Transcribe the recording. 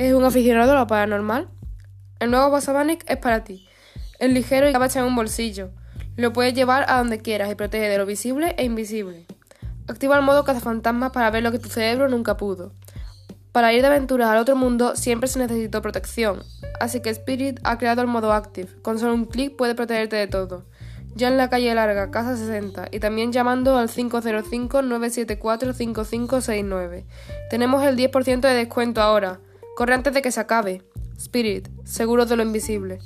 ¿Es un aficionado a lo paranormal? El nuevo Basabanic es para ti. Es ligero y cabe en un bolsillo. Lo puedes llevar a donde quieras y protege de lo visible e invisible. Activa el modo cazafantasmas para ver lo que tu cerebro nunca pudo. Para ir de aventuras al otro mundo siempre se necesitó protección, así que Spirit ha creado el modo Active. Con solo un clic puede protegerte de todo. Ya en la calle larga, casa 60, y también llamando al 505-974-5569. Tenemos el 10% de descuento ahora. Corre antes de que se acabe. Spirit, seguro de lo invisible.